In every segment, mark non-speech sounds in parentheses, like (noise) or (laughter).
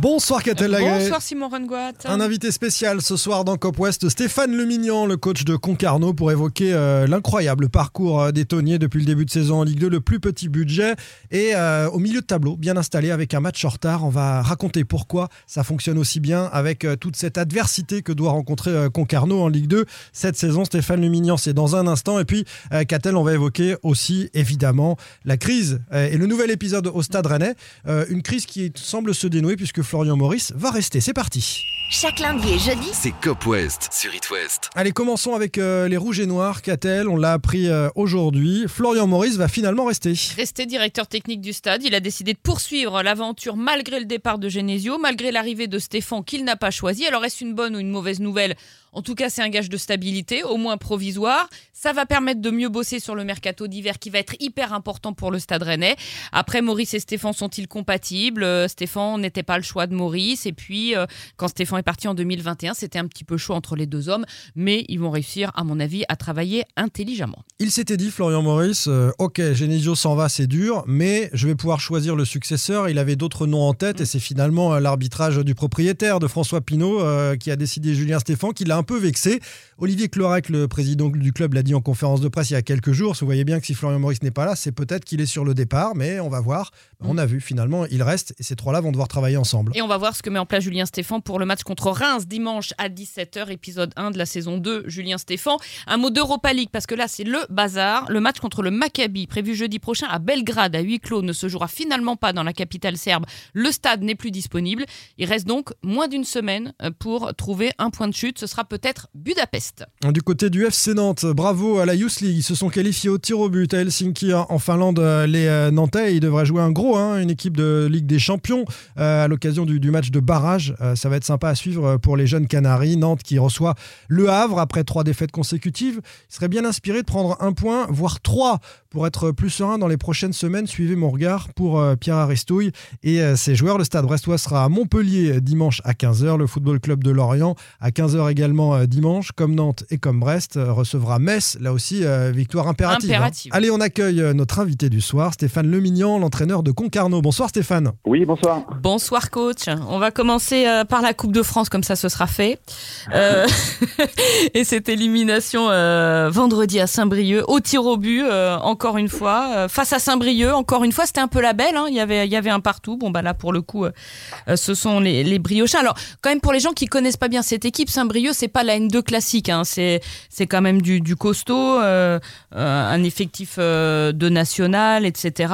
Bonsoir Catel Lagré. Bonsoir Simon Rengoat. Un invité spécial ce soir dans Cop West, Stéphane Lumignan, le coach de Concarneau, pour évoquer euh, l'incroyable parcours euh, des Tonniers depuis le début de saison en Ligue 2, le plus petit budget et euh, au milieu de tableau, bien installé avec un match en retard. On va raconter pourquoi ça fonctionne aussi bien avec euh, toute cette adversité que doit rencontrer Concarneau en Ligue 2 cette saison. Stéphane Lumignan, c'est dans un instant. Et puis, Catel, on va évoquer aussi évidemment la crise et le nouvel épisode au Stade Rennais. Une crise qui semble se dénouer puisque Florian Maurice va rester. C'est parti. Chaque lundi et jeudi. C'est Cop West sur It West. Allez, commençons avec euh, les Rouges et Noirs. Catel, on l'a appris euh, aujourd'hui. Florian Maurice va finalement rester. Resté directeur technique du stade, il a décidé de poursuivre l'aventure malgré le départ de Genesio, malgré l'arrivée de Stéphane qu'il n'a pas choisi. Alors est-ce une bonne ou une mauvaise nouvelle? En tout cas, c'est un gage de stabilité, au moins provisoire. Ça va permettre de mieux bosser sur le mercato d'hiver qui va être hyper important pour le stade rennais. Après, Maurice et Stéphane sont-ils compatibles? Euh, Stéphane n'était pas le choix de Maurice. Et puis, euh, quand Stéphane est parti en 2021, c'était un petit peu chaud entre les deux hommes. Mais ils vont réussir, à mon avis, à travailler intelligemment. Il s'était dit, Florian Maurice, euh, ok, Genesio s'en va, c'est dur, mais je vais pouvoir choisir le successeur. Il avait d'autres noms en tête et c'est finalement l'arbitrage du propriétaire de François Pinault euh, qui a décidé Julien Stéphane, qui l'a un peu vexé. Olivier Clorec, le président du club, l'a dit en conférence de presse il y a quelques jours. Vous voyez bien que si Florian Maurice n'est pas là, c'est peut-être qu'il est sur le départ, mais on va voir. On a vu, finalement, il reste et ces trois-là vont devoir travailler ensemble. Et on va voir ce que met en place Julien Stéphan pour le match contre Reims dimanche à 17h, épisode 1 de la saison 2. Julien Stéphan. Un mot d'Europa League parce que là c'est le bazar. Le match contre le Maccabi prévu jeudi prochain à Belgrade à huis clos ne se jouera finalement pas dans la capitale serbe. Le stade n'est plus disponible. Il reste donc moins d'une semaine euh, pour trouver un point de chute. Ce sera peut-être Budapest. Du côté du FC Nantes, bravo à la Youth League. Ils se sont qualifiés au tir au but à Helsinki hein, en Finlande. euh, Les euh, Nantais, ils devraient jouer un gros, hein, une équipe de Ligue des Champions euh, à l'occasion du, match de barrage. Ça va être sympa à suivre pour les jeunes Canaries. Nantes qui reçoit le Havre après trois défaites consécutives. Il serait bien inspiré de prendre un point, voire trois, pour être plus serein dans les prochaines semaines. Suivez mon regard pour Pierre Aristouille et ses joueurs. Le stade brestois sera à Montpellier dimanche à 15h. Le Football Club de Lorient à 15h également euh, dimanche. Comme Nantes et comme Brest euh, recevra Metz. Là aussi, euh, victoire impérative. Impérative. hein. Allez, on accueille euh, notre invité du soir, Stéphane Lemignan, l'entraîneur de Concarneau. Bonsoir Stéphane. Oui, bonsoir. Bonsoir coach. On va commencer euh, par la Coupe de France, comme ça ce sera fait. Euh, (laughs) et cette élimination euh, vendredi à Saint-Brieuc, au tir au but, euh, encore une fois. Euh, face à Saint-Brieuc, encore une fois, c'était un peu la belle. hein. Il, y avait, il y avait un partout. Bon, bah là, pour le coup, ce sont les, les Briochins. Alors, quand même, pour les gens qui connaissent pas bien cette équipe, Saint-Brieuc, c'est pas la N2 classique. hein. C'est, c'est quand même du, costaud, euh, euh, un effectif euh, de national, etc.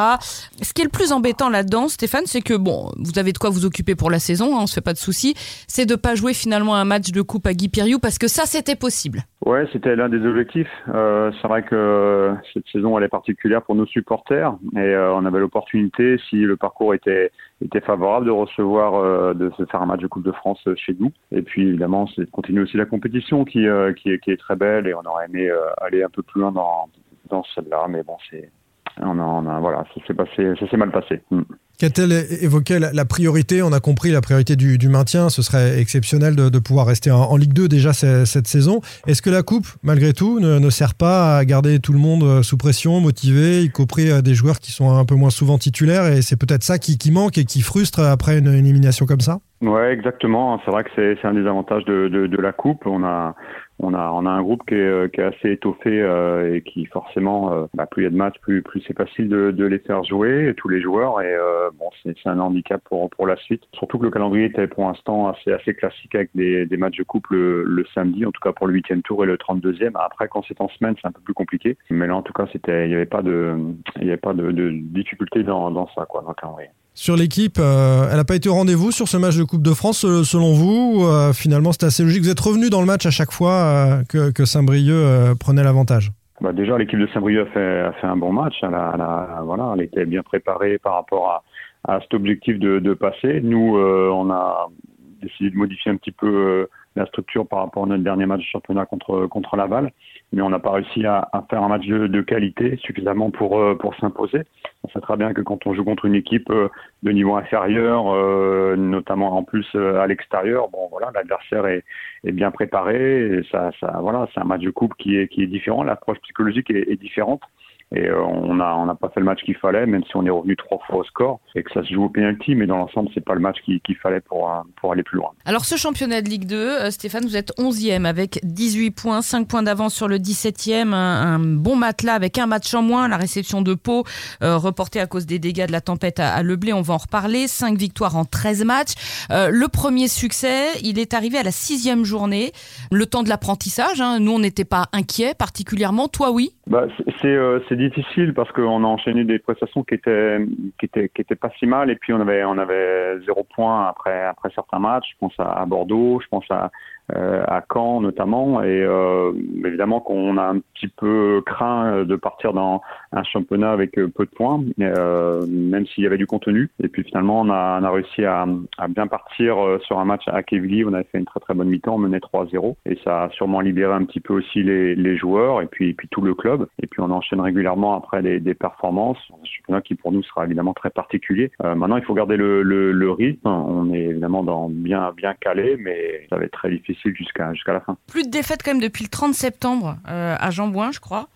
Ce qui est le plus embêtant là-dedans, Stéphane, c'est que bon, vous avez de quoi vous occuper pour la saison, hein, on se fait pas de soucis. C'est de pas jouer finalement un match de coupe à Guy Piriou parce que ça, c'était possible. Ouais, c'était l'un des objectifs. C'est vrai que cette saison elle est particulière pour nos supporters et on avait l'opportunité, si le parcours était était favorable, de recevoir, de se faire un match de Coupe de France chez nous. Et puis évidemment, c'est continuer aussi la compétition qui euh, qui, est, très belle et on aurait aimé euh, aller un peu plus loin dans celle-là, mais bon, c'est on a, voilà, ça s'est passé, ça s'est mal passé. Mm. Qu'a-t-elle évoqué la, priorité? On a compris la priorité du, du maintien. Ce serait exceptionnel de, de pouvoir rester en, Ligue 2 déjà ce- cette saison. Est-ce que la Coupe, malgré tout, ne, sert pas à garder tout le monde euh, sous pression, motivé, y compris euh, des joueurs qui sont un peu moins souvent titulaires? Et c'est peut-être ça qui, qui manque et qui frustre après une, élimination comme ça? Ouais, exactement. C'est vrai que c'est un des avantages de, de, de la coupe. On a on a on a un groupe qui est, euh, qui est assez étoffé euh, et qui forcément euh, bah, plus il y a de matchs, plus plus c'est facile de, de les faire jouer tous les joueurs et euh, bon c'est un handicap pour pour la suite. Surtout que le calendrier était pour l'instant assez assez classique avec des, des matchs de coupe le, le samedi, en tout cas pour le huitième tour et le 32e. Après quand c'est en semaine c'est un peu plus compliqué. Mais là en tout cas c'était il y avait pas de il y avait pas de, de difficulté dans dans ça quoi dans le calendrier. Sur l'équipe, euh, elle n'a pas été au rendez-vous sur ce match de Coupe de France, euh, selon vous ou, euh, Finalement, c'était assez logique? Vous êtes revenu dans le match à chaque fois que, Saint-Brieuc prenait l'avantage? Bah déjà, l'équipe de Saint-Brieuc a fait, un bon match. Elle, voilà, elle était bien préparée par rapport à, à cet objectif de, passer. Nous, on a décidé de modifier un petit peu la structure par rapport à notre dernier match de championnat contre contre Laval, mais on n'a pas réussi à, à, faire un match de, qualité suffisamment pour pour s'imposer. On sait très bien que quand on joue contre une équipe de niveau inférieur, notamment en plus à l'extérieur, bon voilà, l'adversaire est, est bien préparé. Et ça, ça voilà, c'est un match de coupe qui est qui est différent. L'approche psychologique est, est différente. Et euh, on n'a on a pas fait le match qu'il fallait, même si on est revenu trois fois au score et que ça se joue au penalty, mais dans l'ensemble, c'est pas le match qu'il fallait pour, euh, pour aller plus loin. Alors, ce championnat de Ligue 2, euh, Stéphane, vous êtes 11e avec 18 points, 5 points d'avance sur le 17e, un, bon matelas avec un match en moins, la réception de Pau reportée à cause des dégâts de la tempête à, à Leblé, on va en reparler, 5 victoires en 13 matchs. le premier succès, il est arrivé à la sixième journée, le temps de l'apprentissage. Hein. Nous, on n'était pas inquiets particulièrement, toi oui? Bah, C'est difficile parce qu'on a enchaîné des prestations qui étaient qui étaient qui étaient pas si mal et puis on avait on avait zéro point après après certains matchs. Je pense à Bordeaux, je pense à à Caen notamment. Et euh, évidemment qu'on a un petit peu craint de partir dans un championnat avec euh, peu de points, même s'il y avait du contenu. Et puis finalement, on a, on a réussi à, à, bien partir sur un match à Kevili. On avait fait une très très bonne mi-temps, on menait 3-0. Et ça a sûrement libéré un petit peu aussi les, les joueurs et puis, et puis tout le club. Et puis on enchaîne régulièrement après des, des performances. Un championnat qui pour nous sera évidemment très particulier. maintenant, il faut garder le, le, le rythme. On est évidemment dans bien bien calé, mais ça va être très difficile Plus de défaites quand même depuis le 30 septembre euh, à Jambouin, je crois.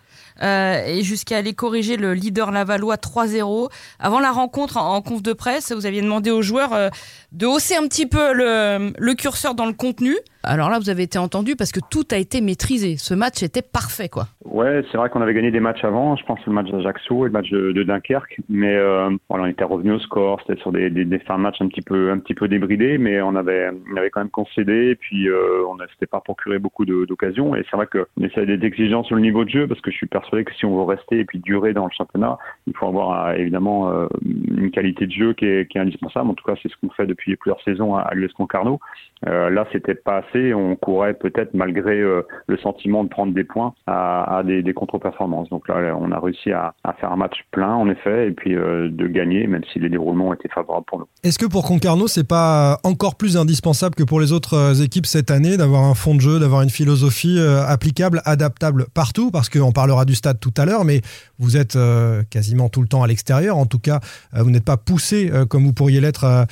Euh, et jusqu'à aller corriger le leader lavallois 3-0. Avant la rencontre en, conf de presse, vous aviez demandé aux joueurs euh, de hausser un petit peu le, le, curseur dans le contenu. Alors là, vous avez été entendu parce que tout a été maîtrisé. Ce match était parfait, quoi. Ouais, c'est vrai qu'on avait gagné des matchs avant. Je pense le match d'Ajaccio et le match de, de Dunkerque, mais euh, voilà, on était revenu au score. C'était sur des, des, des, fins de match un petit peu, un petit peu débridés, mais on avait, on avait quand même concédé. Et puis euh, on s'était pas procuré beaucoup d'occasions. Et c'est vrai qu'on essaie d'être exigeant sur le niveau de jeu parce que je suis persuadé que si on veut rester et puis durer dans le championnat, il faut avoir euh, évidemment euh, une qualité de jeu qui est, indispensable. En tout cas, c'est ce qu'on fait depuis plusieurs saisons à, l'US Concarneau. Euh, là, c'était pas assez. On courait peut-être malgré euh, le sentiment de prendre des points à, des, contre-performances. Donc là, on a réussi à, faire un match plein, en effet, et puis de gagner, même si les déroulements étaient favorables pour nous. Est-ce que pour Concarneau, c'est pas encore plus indispensable que pour les autres équipes cette année d'avoir un fond de jeu, d'avoir une philosophie applicable, adaptable partout? Parce qu'on parlera du stade tout à l'heure, mais vous êtes euh, quasiment tout le temps à l'extérieur. En tout cas, vous n'êtes pas poussé comme vous pourriez l'être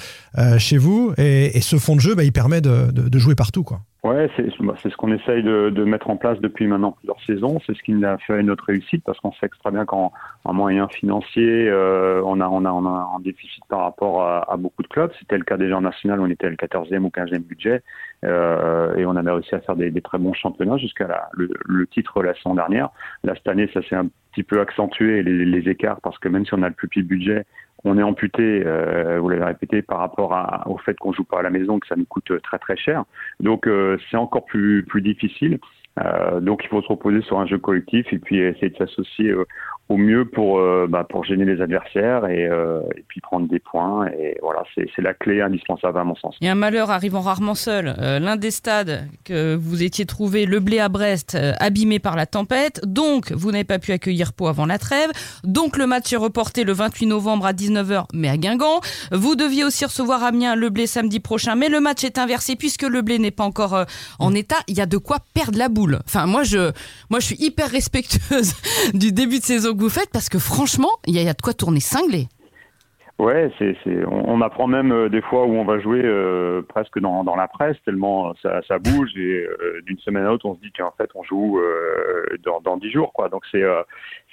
chez vous. Et, ce fond de jeu, bah, il permet de, de, de jouer partout, quoi. Ouais, c'est ce qu'on essaye de, de, mettre en place depuis maintenant plusieurs saisons. C'est ce qui a fait notre réussite parce qu'on sait très bien qu'en moyen financier, euh, on, a, on, a, on a un déficit par rapport à, beaucoup de clubs. C'était le cas déjà en national, on était le 14e ou 15e budget euh, et on avait réussi à faire des, des très bons championnats jusqu'à le, le, titre la saison dernière. Là, cette année, ça s'est un petit peu accentué les, écarts parce que même si on a le plus petit budget, on est amputé, euh, vous l'avez répété, par rapport au fait qu'on joue pas à la maison, que ça nous coûte très très cher. Donc euh, c'est encore plus plus difficile. Euh, donc il faut se reposer sur un jeu collectif et puis essayer de s'associer euh, au mieux pour euh, bah, pour gêner les adversaires et, euh, et puis prendre des points et voilà c'est la clé indispensable à mon sens. Et un malheur arrivant rarement seul. Euh, L'un des stades que vous étiez trouvé, le blé à Brest, abîmé par la tempête, donc vous n'avez pas pu accueillir Pau avant la trêve, donc le match est reporté le 28 novembre à 19h mais à Guingamp. Vous deviez aussi recevoir Amiens le blé samedi prochain mais le match est inversé puisque le blé n'est pas encore en état. Il y a de quoi perdre la boule. Enfin moi je moi je suis hyper respectueuse (laughs) du début de saison que vous faites parce que franchement, il y, a de quoi tourner cinglé. Ouais, c'est, c'est, on, apprend même euh, des fois où on va jouer euh, presque dans, dans la presse, tellement ça, ça bouge et euh, d'une semaine à l'autre, on se dit qu'en fait, on joue dans, dans 10 jours, quoi. Donc c'est,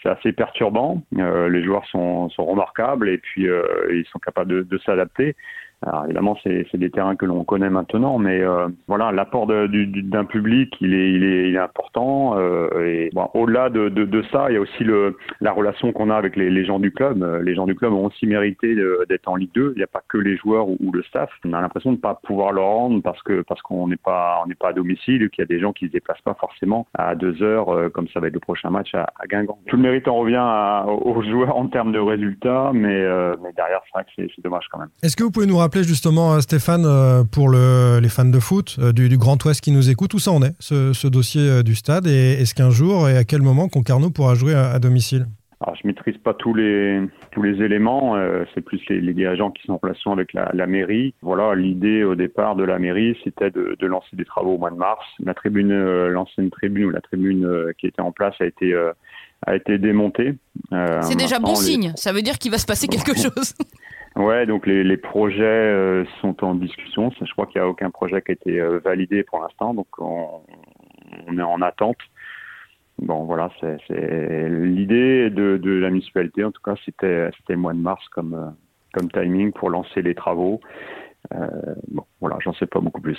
c'est assez perturbant. les joueurs sont, sont remarquables et puis ils sont capables de s'adapter. Alors évidemment, c'est des terrains que l'on connaît maintenant, mais euh, voilà, l'apport d'un public, il est, il est, il est important. Euh, et bon, au-delà de, de, de, ça, il y a aussi le, la relation qu'on a avec les, les, gens du club. Les gens du club ont aussi mérité d'être en Ligue 2. Il n'y a pas que les joueurs ou, ou le staff. On a l'impression de ne pas pouvoir leur rendre parce que parce qu'on n'est pas on n'est pas à domicile, qu'il y a des gens qui se déplacent pas forcément à deux heures, euh, comme ça va être le prochain match à, à Guingamp. Tout le mérite en revient à, aux joueurs en termes de résultats, mais, euh, mais derrière, c'est vrai que c'est dommage quand même. Est-ce que vous pouvez nous justement, Stéphane, euh, pour le, les fans de foot euh, du, du, Grand Ouest qui nous écoutent, où ça en est, ce, ce dossier euh, du stade Et est-ce qu'un jour et à quel moment Concarneau pourra jouer à, à domicile? Alors, je maîtrise pas tous les tous les éléments. euh, c'est plus les, les dirigeants qui sont en relation avec la, la mairie. Voilà, l'idée au départ de la mairie, c'était de, de lancer des travaux au mois de mars. La tribune, euh, l'ancienne tribune ou la tribune euh, qui était en place a été euh, a été démontée. Euh, C'est déjà bon les- signe. Ça veut dire qu'il va se passer quelque chose. (laughs) Ouais, donc les, les projets euh, sont en discussion. Je crois qu'il n'y a aucun projet qui a été euh, validé pour l'instant, donc on, on est en attente. Bon, voilà, c'est c'est- l'idée de, de la municipalité. En tout cas, c'était c'était le mois de mars comme euh, comme timing pour lancer les travaux. Euh, bon, voilà, j'en sais pas beaucoup plus.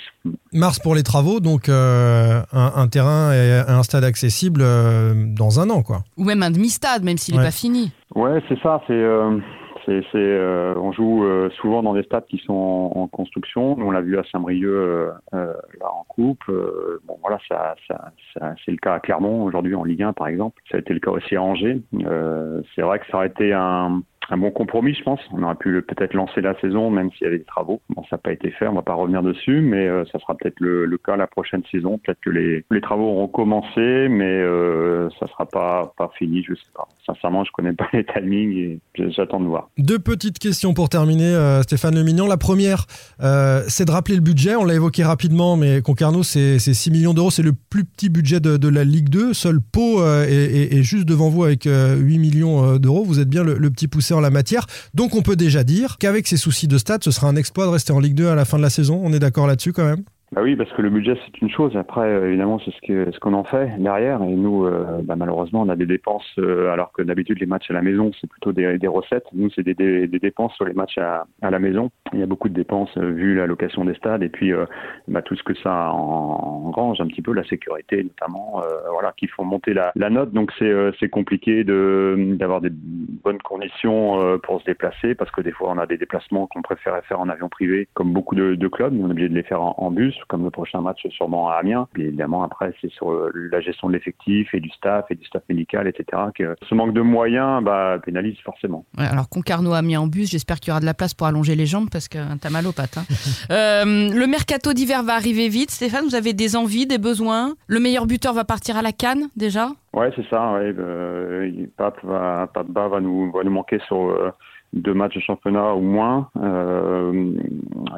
Mars pour les travaux, donc euh, un, un terrain et un stade accessible euh, dans un an, quoi. Ou même un demi-stade, même s'il n'est Ouais. pas fini. Ouais, c'est ça. C'est, euh, c'est, euh, on joue euh, souvent dans des stades qui sont en, construction. On l'a vu à Saint-Brieuc euh, euh, là en coupe. Euh, bon, voilà, ça, ça, ça- c'est le cas à Clermont aujourd'hui en Ligue 1, par exemple. Ça a été le cas aussi à Angers. Euh, c'est vrai que ça aurait été un, un bon compromis, je pense. On aurait pu peut-être lancer la saison, même s'il y avait des travaux. Bon, ça n'a pas été fait. On va pas revenir dessus, mais euh, ça sera peut-être le, le cas la prochaine saison. Peut-être que les, les travaux auront commencé, mais euh, ça sera pas pas fini. Je sais pas. Sincèrement, je connais pas (laughs) les timings et j'attends de voir. Deux petites questions pour terminer, euh, Stéphane Lemignon. La première, euh, c'est de rappeler le budget. On l'a évoqué rapidement, mais Concarneau, c'est c'est 6 millions d'euros. C'est le plus petit budget de, de la Ligue 2. Seul Pau euh, est, est- est juste devant vous avec euh, 8 millions euh, d'euros. Vous êtes bien le, le petit poussé en la matière. Donc, on peut déjà dire qu'avec ces soucis de stade, ce sera un exploit de rester en Ligue 2 à la fin de la saison. On est d'accord là-dessus quand même? Bah oui, parce que le budget c'est une chose. Après, euh, évidemment, c'est ce que ce qu'on en fait derrière. Et nous, euh, bah, malheureusement, on a des dépenses euh, alors que d'habitude les matchs à la maison c'est plutôt des, des recettes. Nous, c'est des, des, des dépenses sur les matchs à, à la maison. Il y a beaucoup de dépenses euh, vu la location des stades et puis euh, bah, tout ce que ça en- engrange, un petit peu la sécurité notamment, euh, voilà, qui font monter la, note. Donc c'est compliqué d'avoir des bonnes conditions pour se déplacer parce que des fois on a des déplacements qu'on préférait faire en avion privé, comme beaucoup de, de clubs. On est obligé de les faire en, bus, comme le prochain match sûrement à Amiens. Et évidemment après c'est sur la gestion de l'effectif et du staff et du staff médical, etc. Ce manque de moyens bah, pénalise forcément. Ouais, alors Concarneau a mis en bus, j'espère qu'il y aura de la place pour allonger les jambes que aux pattes. hein. Euh, le mercato d'hiver va arriver vite. Stéphane, vous avez des envies, des besoins? Le meilleur buteur va partir à la canne déjà? Ouais, c'est ça. Ouais. Euh, Pape va, Pape Ba va nous, va nous manquer sur euh, deux matchs de championnat ou moins.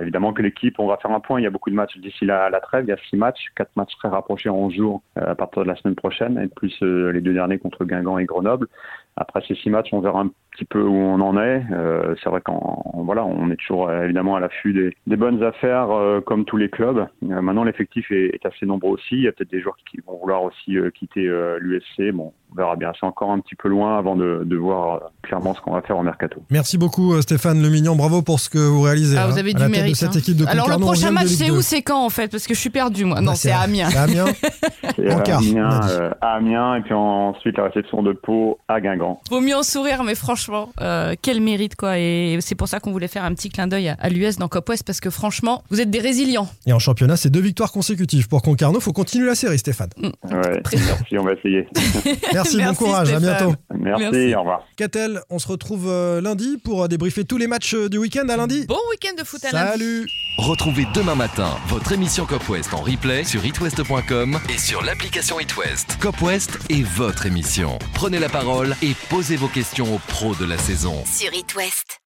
Évidemment que l'équipe, on va faire un point. Il y a beaucoup de matchs d'ici la, la trêve. Il y a six matchs, quatre matchs très rapprochés en 11 jours à partir de la semaine prochaine, et plus les deux derniers contre Guingamp et Grenoble. Après ces six matchs, on verra un petit peu où on en est. Euh, c'est vrai qu'on voilà, on est toujours euh, évidemment à l'affût des, des bonnes affaires euh, comme tous les clubs. Euh, maintenant, l'effectif est, est assez nombreux aussi. Il y a peut-être des joueurs qui vont vouloir aussi euh, quitter euh, l'USC. Bon, on verra bien. C'est encore un petit peu loin avant de, de voir clairement ce qu'on va faire en mercato. Merci beaucoup Stéphane Lemignon. Bravo pour ce que vous réalisez. Ah, hein, vous avez à du la tête mérite. de cette hein. équipe de Alors le prochain 11e de match, c'est 2. où C'est quand en fait? Parce que je suis perdu moi. Non, Bah, c'est à Amiens. (laughs) C'est à Amiens. C'est En à quart, Amiens, a dit. euh, à Amiens et puis ensuite la réception de Pau à Guingamp. Vaut mieux en sourire, mais franchement, euh, quel mérite quoi. Et c'est pour ça qu'on voulait faire un petit clin d'œil à, à l'US dans Cop West parce que franchement, vous êtes des résilients. Et en championnat, c'est deux victoires consécutives pour Concarneau. Faut continuer la série, Stéphane. Ouais, Très bien. merci, on va essayer. (laughs) Merci, bon courage, à bientôt. Merci, Merci. au revoir. Catel, on se retrouve euh, lundi pour euh, débriefer tous les matchs du week-end à lundi. Bon week-end de foot à lundi. Salut Retrouvez demain matin votre émission Cop West en replay sur itwest.com et sur l'application itwest. Cop West est votre émission. Prenez la parole et posez vos questions aux pros de la saison. Sur It West.